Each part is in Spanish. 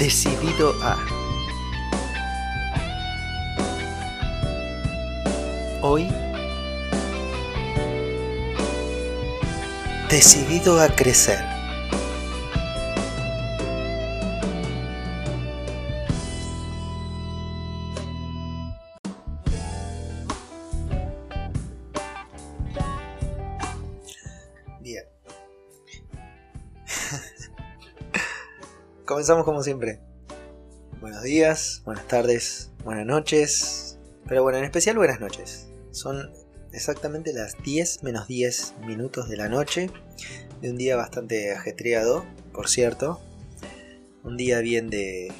Decidido a. Hoy. Decidido a crecer. Comenzamos como siempre. Buenos días, buenas tardes, buenas noches. Pero bueno, en especial buenas noches. Son exactamente las 10 menos 10 minutos de la noche. De un día bastante ajetreado, por cierto. Un día bien de,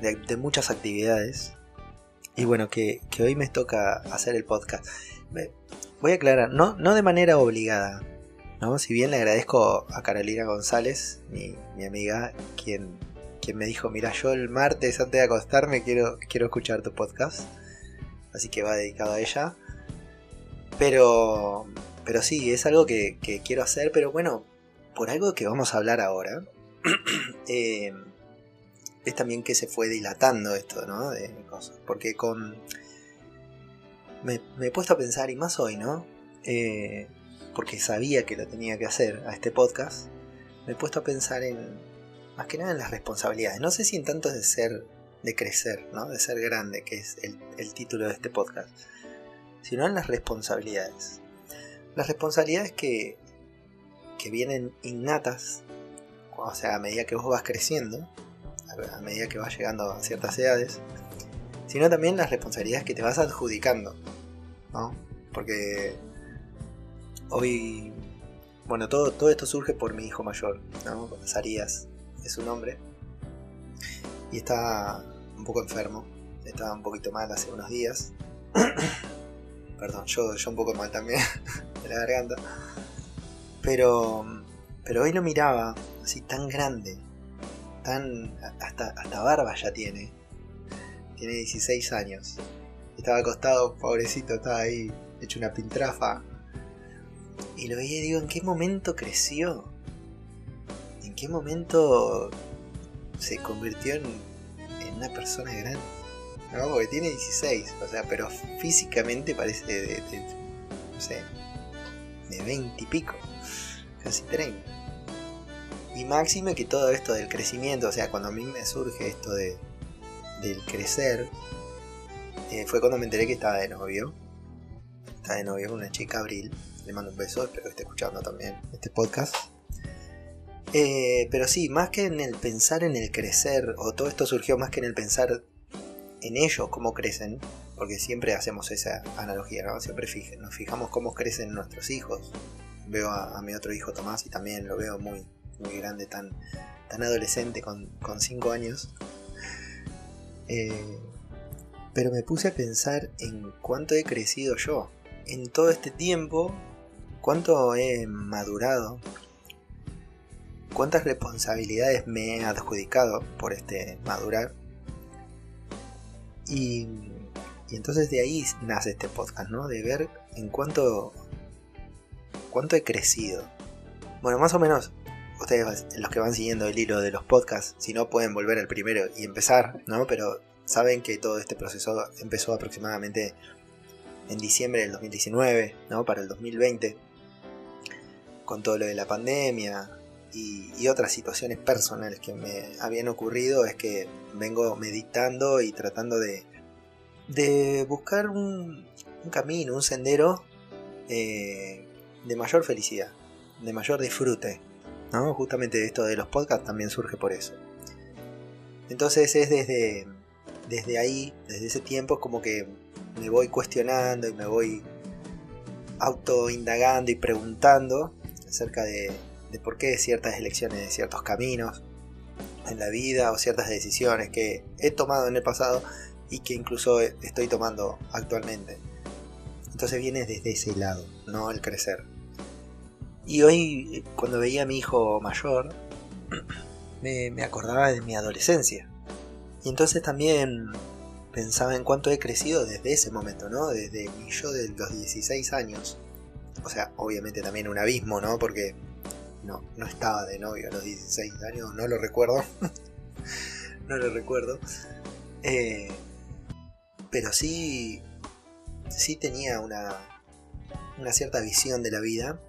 de, muchas actividades. Y bueno, que, que, hoy me toca hacer el podcast. Voy a aclarar, no, no de manera obligada. ¿No? Si bien le agradezco a Carolina González, mi, mi amiga, quien, quien me dijo, mira, yo el martes antes de acostarme quiero, quiero escuchar tu podcast. Así que va dedicado a ella. Pero, pero sí, es algo que, que quiero hacer, pero bueno, por algo que vamos a hablar ahora. eh, es también que se fue dilatando esto, ¿no? De cosas. Porque con... Me, me, he puesto a pensar, y más hoy, ¿no? Eh, porque sabía que lo tenía que hacer a este podcast, me he puesto a pensar en, más que nada en las responsabilidades. No sé si en tanto de ser, de crecer, ¿no? De ser grande, que es el, el título de este podcast, sino en las responsabilidades. Las responsabilidades que, que vienen innatas, o sea, a medida que vos vas creciendo, a medida que vas llegando a ciertas edades, sino también las responsabilidades que te vas adjudicando, ¿no? Porque hoy, bueno, todo, todo esto surge por mi hijo mayor, ¿no? Sarías es su nombre, y está un poco enfermo, estaba un poquito mal hace unos días. Perdón, yo, yo un poco mal también de la garganta. Pero, pero hoy lo miraba así tan grande, tan hasta, hasta barba ya tiene. Tiene 16 años. Estaba acostado, pobrecito, estaba ahí hecho una pintrafa. Y lo veía y digo, ¿en qué momento creció? ¿En qué momento se convirtió en, una persona grande? ¿No? Porque tiene 16, o sea, pero físicamente parece de no sé, de 20 y pico, casi 30. Y máxime que todo esto del crecimiento, o sea, cuando a mí me surge esto de del crecer, eh, fue cuando me enteré que estaba de novio. Estaba de novio con una chica, Abril. Le mando un beso, espero que esté escuchando también este podcast. Eh, pero sí, más que en el pensar en el crecer, o todo esto surgió más que en el pensar en ellos, cómo crecen, porque siempre hacemos esa analogía, ¿no? Siempre nos fijamos cómo crecen nuestros hijos. Veo a, mi otro hijo Tomás y también lo veo muy, muy grande, tan, tan adolescente con 5 años. Eh, pero me puse a pensar en cuánto he crecido yo. En todo este tiempo, cuánto he madurado. Cuántas responsabilidades me he adjudicado por este madurar. Y, y entonces de ahí nace este podcast, ¿no? De ver en cuánto, cuánto he crecido. Bueno, más o menos ustedes los que van siguiendo el hilo de los podcasts, si no pueden volver al primero y empezar, ¿no? Pero saben que todo este proceso empezó aproximadamente en diciembre del 2019, ¿no? Para el 2020, con todo lo de la pandemia y, otras situaciones personales que me habían ocurrido, es que vengo meditando y tratando de, de buscar un, camino, un sendero eh, de mayor felicidad, de mayor disfrute. Justamente esto de los podcasts también surge por eso. Entonces es desde, desde ahí, desde ese tiempo, como que me voy cuestionando y me voy auto indagando y preguntando acerca de, de por qué ciertas elecciones de ciertos caminos en la vida o ciertas decisiones que he tomado en el pasado y que incluso estoy tomando actualmente. Entonces viene desde ese lado, no el crecer. Y hoy, cuando veía a mi hijo mayor, me, me, acordaba de mi adolescencia. Y entonces también pensaba en cuánto he crecido desde ese momento, ¿no? Desde mi yo de los 16 años. O sea, obviamente también un abismo, ¿no? Porque no, no estaba de novio a los 16 años, no lo recuerdo. no lo recuerdo. Eh, pero sí, sí tenía una, una cierta visión de la vida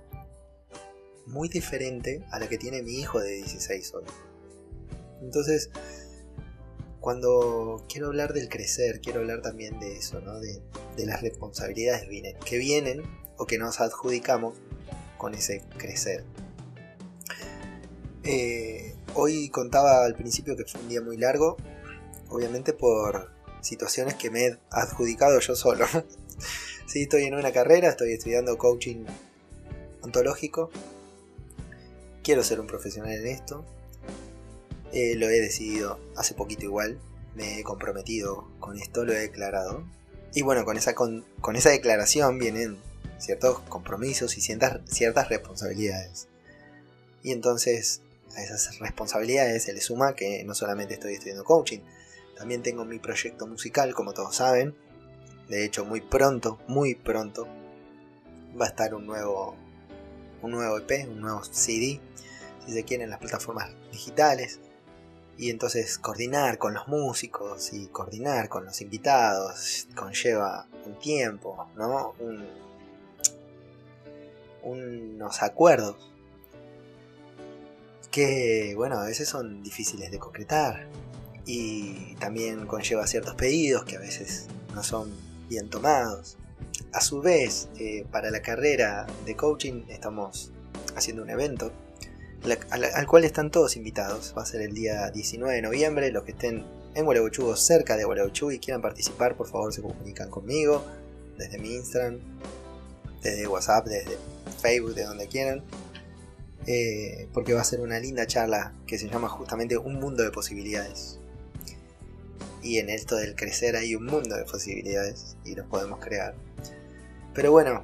muy diferente a la que tiene mi hijo de 16 hoy. Entonces, cuando quiero hablar del crecer, quiero hablar también de eso, ¿no? de, las responsabilidades que vienen o que nos adjudicamos con ese crecer. Eh, hoy contaba al principio que fue un día muy largo, obviamente por situaciones que me he adjudicado yo solo. sí, estoy en una carrera, estoy estudiando coaching ontológico. Quiero ser un profesional en esto. Eh, lo he decidido hace poquito igual. Me he comprometido con esto, lo he declarado. Y bueno, con esa, con, esa declaración vienen ciertos compromisos y ciertas, ciertas responsabilidades. Y entonces a esas responsabilidades se le suma que no solamente estoy estudiando coaching, también tengo mi proyecto musical, como todos saben. De hecho, muy pronto, muy pronto, va a estar un nuevo, un nuevo EP, un nuevo CD, si se quieren, en las plataformas digitales. Y entonces coordinar con los músicos y coordinar con los invitados conlleva un tiempo, ¿no? Unos acuerdos que, bueno, a veces son difíciles de concretar y también conlleva ciertos pedidos que a veces no son bien tomados. A su vez, eh, para la carrera de coaching estamos haciendo un evento al, cual están todos invitados. Va a ser el día 19 de noviembre. Los que estén en Gualeguaychú o cerca de Gualeguaychú y quieran participar, por favor se comunican conmigo desde mi Instagram, desde WhatsApp, desde Facebook, de donde quieran. Eh, porque va a ser una linda charla que se llama justamente Un mundo de posibilidades y en esto del crecer hay un mundo de posibilidades y los podemos crear. Pero bueno,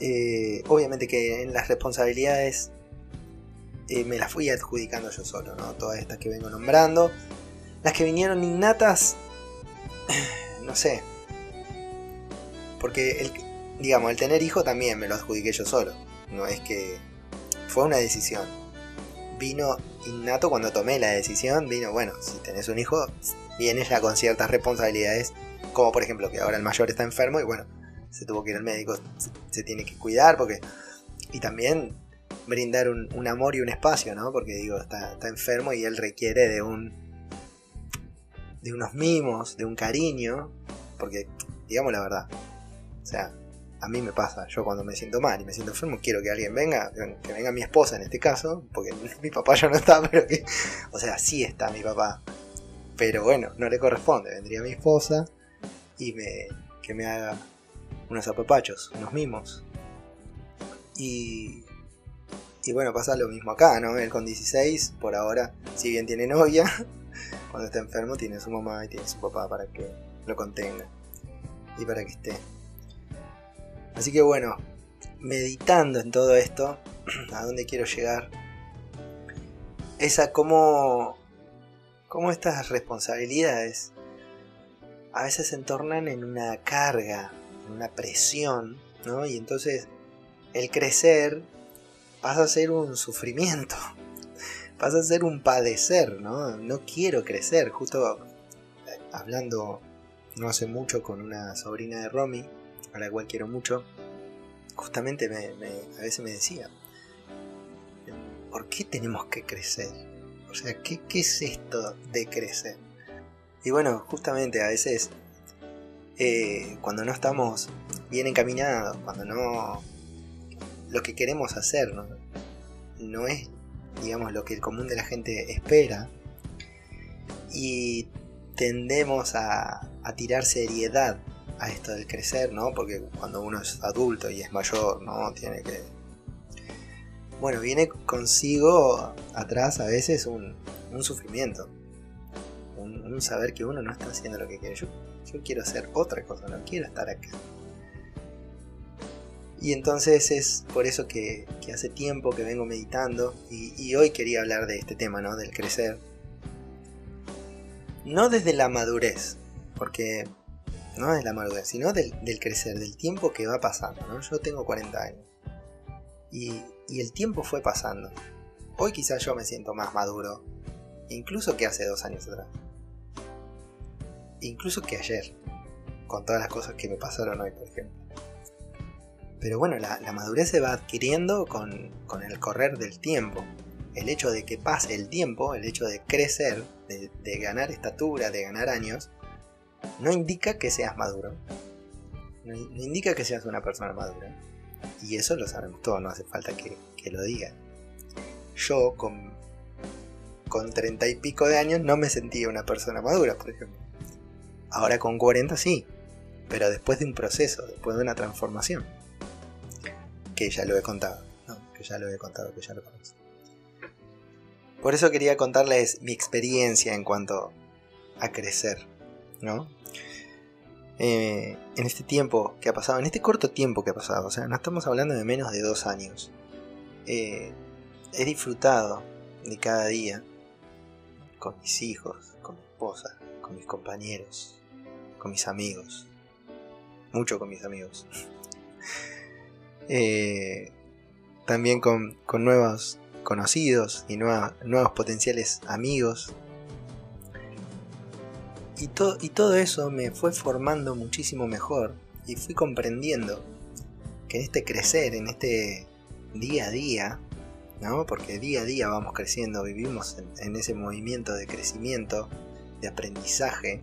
eh, obviamente que en las responsabilidades eh, me las fui adjudicando yo solo, ¿no? Todas estas que vengo nombrando. Las que vinieron innatas, no sé. Porque, el, digamos, el tener hijo también me lo adjudiqué yo solo. No es que fue una decisión. Vino innato cuando tomé la decisión, vino, bueno, si tenés un hijo, viene ya con ciertas responsabilidades, como por ejemplo que ahora el mayor está enfermo y bueno, se tuvo que ir al médico, se, tiene que cuidar porque... Y también brindar un, amor y un espacio, ¿no? Porque digo, está, enfermo y él requiere de un... de unos mimos, de un cariño, porque, digamos la verdad, o sea, a mí me pasa, yo cuando me siento mal y me siento enfermo, quiero que alguien venga, que venga mi esposa en este caso, porque mi papá ya no está, pero que, o sea, sí está mi papá, pero bueno, no le corresponde. Vendría mi esposa y me, que me haga unos apapachos, unos mimos. Y, y bueno, pasa lo mismo acá, ¿no? Él con 16, por ahora, si bien tiene novia, cuando está enfermo tiene su mamá y tiene su papá para que lo contenga y para que esté. Así que bueno, meditando en todo esto, a dónde quiero llegar, es a cómo cómo estas responsabilidades a veces se entornan en una carga, en una presión, ¿no? Y entonces el crecer pasa a ser un sufrimiento, pasa a ser un padecer, ¿no? No quiero crecer, justo eh, hablando no hace mucho con una sobrina de Romy, a la cual quiero mucho, justamente a veces me decía, ¿por qué tenemos que crecer? O sea, ¿qué, es esto de crecer? Y bueno, justamente a veces eh, cuando no estamos bien encaminados, cuando no... Lo que queremos hacer ¿no? no es, digamos, lo que el común de la gente espera. Y tendemos a, a tirar seriedad a esto del crecer, ¿no? Porque cuando uno es adulto y es mayor, ¿no? Tiene que bueno, viene consigo atrás a veces un, sufrimiento. Un, saber que uno no está haciendo lo que quiere. Yo, quiero hacer otra cosa, no quiero estar acá. Y entonces es por eso que, hace tiempo que vengo meditando y, hoy quería hablar de este tema, ¿no? Del crecer. No desde la madurez, porque no desde la madurez, sino del, crecer, del tiempo que va pasando, ¿no? Yo tengo 40 años. Y, y el tiempo fue pasando. Hoy quizás yo me siento más maduro, incluso que hace dos años atrás. incluso que ayer, con todas las cosas que me pasaron hoy, por ejemplo. Pero bueno, la, madurez se va adquiriendo con, el correr del tiempo. El hecho de que pase el tiempo, el hecho de crecer, de, ganar estatura, de ganar años, no indica que seas maduro. No, indica que seas una persona madura. Y eso lo sabemos todos, no hace falta que, lo digan. Yo con, con treinta y pico de años no me sentía una persona madura, por ejemplo. Ahora con 40 sí, pero después de un proceso, después de una transformación que ya lo he contado, que ya lo he contado, que ya lo conozco. Por eso quería contarles mi experiencia en cuanto a crecer, ¿no? Eh, en este tiempo que ha pasado, en este corto tiempo que ha pasado, o sea, no estamos hablando de menos de dos años, eh, he disfrutado de cada día con mis hijos, con mi esposa, con mis compañeros, con mis amigos, mucho con mis amigos. Eh, también con, nuevos conocidos y nuevos potenciales amigos. Y, todo eso me fue formando muchísimo mejor y fui comprendiendo que en este crecer, en este día a día, ¿no? porque día a día vamos creciendo, vivimos en ese movimiento de crecimiento, de aprendizaje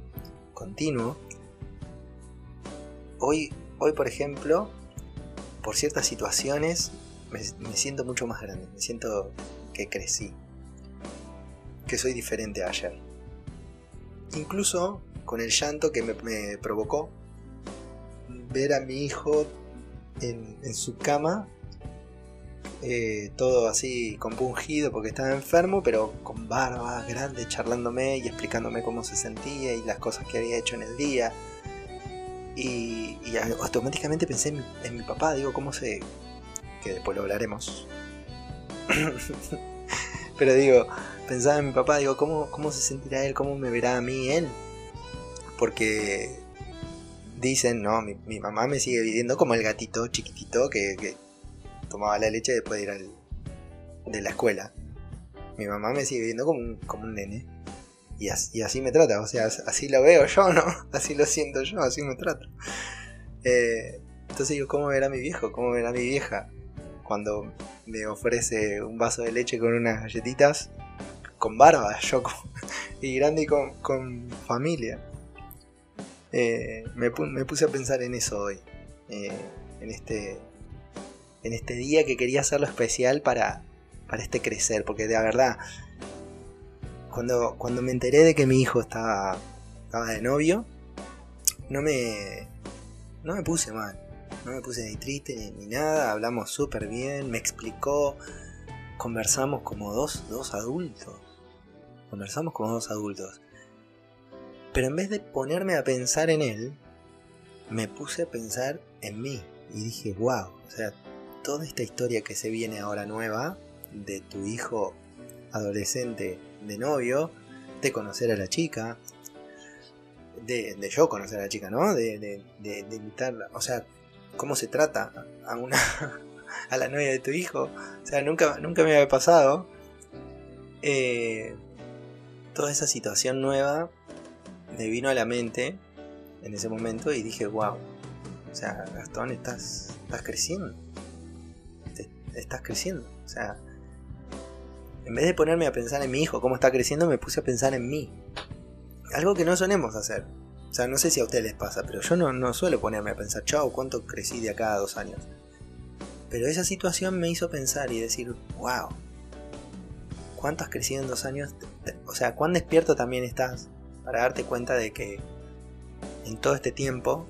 continuo. Hoy, hoy por ejemplo, por ciertas situaciones me, siento mucho más grande, me siento que crecí, que soy diferente a ayer. Incluso con el llanto que me, provocó ver a mi hijo en, su cama, eh, todo así compungido porque estaba enfermo, pero con barba grande, charlándome y explicándome cómo se sentía y las cosas que había hecho en el día y, automáticamente pensé en mi, papá, digo, ¿cómo se...? que después lo hablaremos. Pero digo, pensaba en mi papá, digo, ¿cómo, ¿cómo se sentirá él? ¿Cómo me verá a mí él? Porque dicen, no, mi, mamá me sigue viviendo como el gatito chiquitito que, tomaba la leche después de ir al, de la escuela. Mi mamá me sigue viendo como un, como un nene. Y así, me trata, o sea, así lo veo yo, ¿no? Así lo siento yo, así me trata. Eh, entonces digo, ¿cómo verá mi viejo? ¿Cómo verá mi vieja? Cuando me ofrece un vaso de leche con unas galletitas, con barba, yo y grande y con, familia. Eh, me, puse a pensar en eso hoy, eh, en, este, en este día que quería hacerlo especial para, para este crecer, porque de verdad cuando, cuando me enteré de que mi hijo estaba, estaba de novio, no me, no me puse mal. No me puse ni triste ni, nada. Hablamos súper bien. Me explicó. Conversamos como dos, dos adultos. Conversamos como dos adultos. Pero en vez de ponerme a pensar en él, me puse a pensar en mí. Y dije, wow, o sea, toda esta historia que se viene ahora nueva de tu hijo adolescente de novio, de conocer a la chica, de, yo conocer a la chica, ¿no? De, de, invitarla. O sea, cómo se trata a una a la novia de tu hijo. O sea, nunca, nunca me había pasado. Eh, toda esa situación nueva me vino a la mente en ese momento y dije, wow. O sea, Gastón, estás, estás creciendo. estás creciendo. O sea, en vez de ponerme a pensar en mi hijo, cómo está creciendo, me puse a pensar en mí. Algo que no solemos hacer. O sea, no sé si a ustedes les pasa, pero yo no, suelo ponerme a pensar, chao, cuánto crecí de acá a dos años. Pero esa situación me hizo pensar y decir, wow, ¿cuánto has crecido en dos años? O sea, ¿cuán despierto también estás para darte cuenta de que en todo este tiempo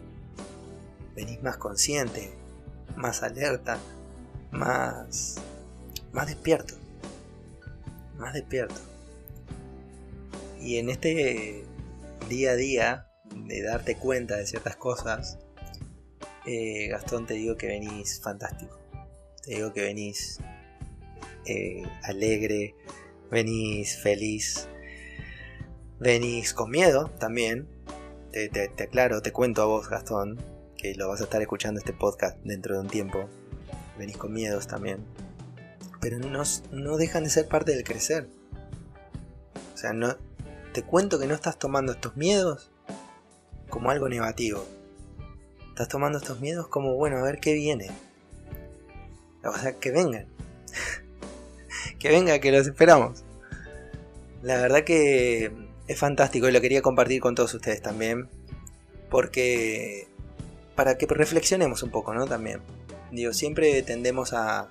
venís más consciente, más alerta, más, más despierto? más despierto. Y en este día a día de darte cuenta de ciertas cosas, eh, Gastón, te digo que venís fantástico. Te digo que venís eh, alegre, venís feliz, venís con miedo también. Te, te, aclaro, te cuento a vos, Gastón, que lo vas a estar escuchando este podcast dentro de un tiempo. Venís con miedos también pero no, no dejan de ser parte del crecer. O sea, no, te cuento que no estás tomando estos miedos como algo negativo. Estás tomando estos miedos como, bueno, a ver qué viene. O sea, que vengan. Que venga, que los esperamos. La verdad que es fantástico y lo quería compartir con todos ustedes también. Porque para que reflexionemos un poco, ¿no? También. Digo, siempre tendemos a,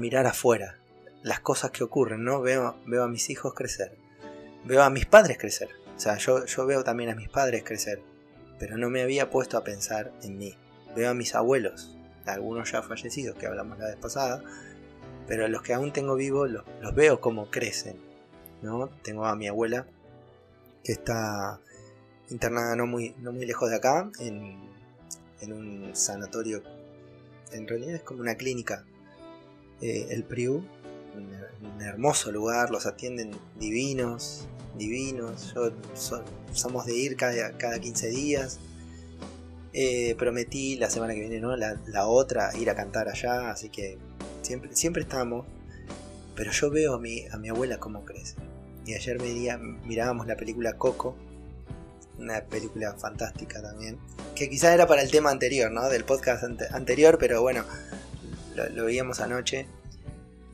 mirar afuera las cosas que ocurren, ¿no? Veo, veo a mis hijos crecer. Veo a mis padres crecer. O sea, yo, yo veo también a mis padres crecer. Pero no me había puesto a pensar en mí. Veo a mis abuelos, algunos ya fallecidos, que hablamos la vez pasada. Pero los que aún tengo vivos los, los veo como crecen. ¿no? Tengo a mi abuela que está internada no muy, no muy lejos de acá, en, en un sanatorio. En realidad es como una clínica. Eh, el PRIU, un, hermoso lugar, los atienden divinos, divinos. Yo somos de ir cada, cada 15 días. Eh, prometí la semana que viene, ¿no? La, la, otra, ir a cantar allá, así que siempre, siempre estamos. Pero yo veo a mi, a mi abuela cómo crece. Y ayer mirábamos la película Coco, una película fantástica también, que quizás era para el tema anterior, ¿no? Del podcast anterior, pero bueno, lo, veíamos anoche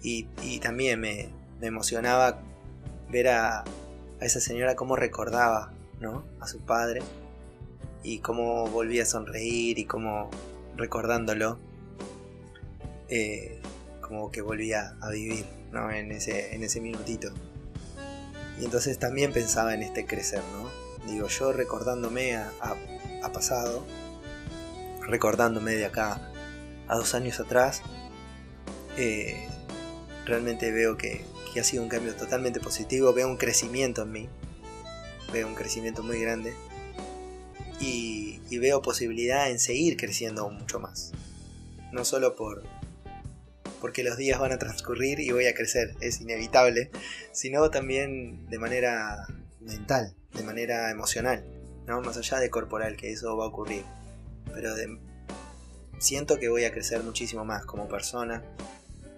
y, también me, emocionaba ver a, a, esa señora cómo recordaba, ¿no? A su padre y cómo volvía a sonreír y cómo recordándolo, eh, como que volvía a vivir. En ese, en minutito. Y entonces también pensaba en este crecer, ¿no? Digo, yo recordándome a, pasado, recordándome de acá a dos años atrás, eh, realmente veo que, ha sido un cambio totalmente positivo, veo un crecimiento en mí, veo un crecimiento muy grande y, y veo posibilidad en seguir creciendo mucho más. No solo por, porque los días van a transcurrir y voy a crecer, es inevitable, sino también de manera mental, de manera emocional, ¿no? más allá de corporal, que eso va a ocurrir. Pero siento que voy a crecer muchísimo más como persona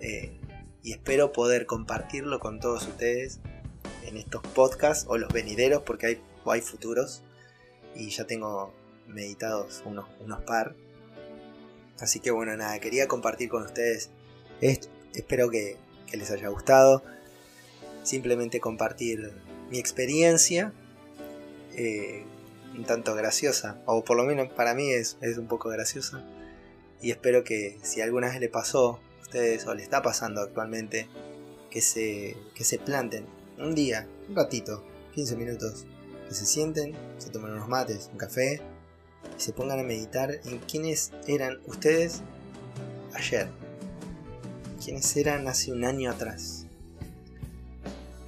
eh, y espero poder compartirlo con todos ustedes en estos podcasts o los venideros, porque hay, hay futuros y ya tengo meditados unos, unos par. Así que bueno, nada, quería compartir con ustedes espero que, les haya gustado. Simplemente compartir mi experiencia. Eh, un tanto graciosa. O por lo menos para mí es, un poco graciosa. Y espero que si alguna vez le pasó a ustedes o le está pasando actualmente, que se, que se planten un día, un ratito, 15 minutos, que se sienten, se tomen unos mates, un café, y se pongan a meditar en quiénes eran ustedes ayer, quiénes eran hace un año atrás,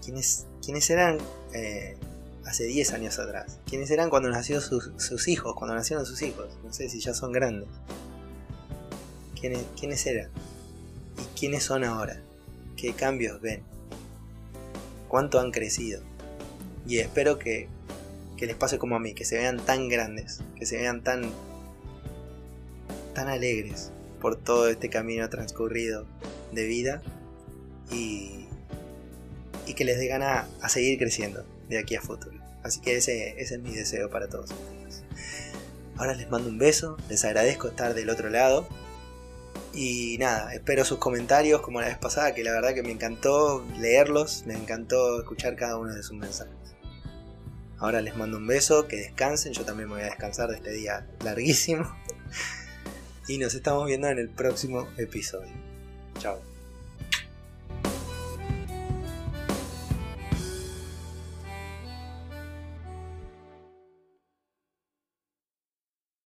quiénes, quiénes eran eh, hace 10 años atrás, quiénes eran cuando nacieron sus, hijos, cuando nacieron sus hijos, no sé si ya son grandes, quiénes, quiénes eran y quiénes son ahora, qué cambios ven, cuánto han crecido. Y espero que, que les pase como a mí, que se vean tan grandes, que se vean tan, tan alegres por todo este camino transcurrido de vida y, y que les dé gana a seguir creciendo de aquí a futuro. Así que ese, ese es mi deseo para todos ustedes. Ahora les mando un beso, les agradezco estar del otro lado. Y nada, espero sus comentarios como la vez pasada, que la verdad que me encantó leerlos, me encantó escuchar cada uno de sus mensajes. Ahora les mando un beso, que descansen, yo también me voy a descansar de este día larguísimo. Y nos estamos viendo en el próximo episodio. Chao.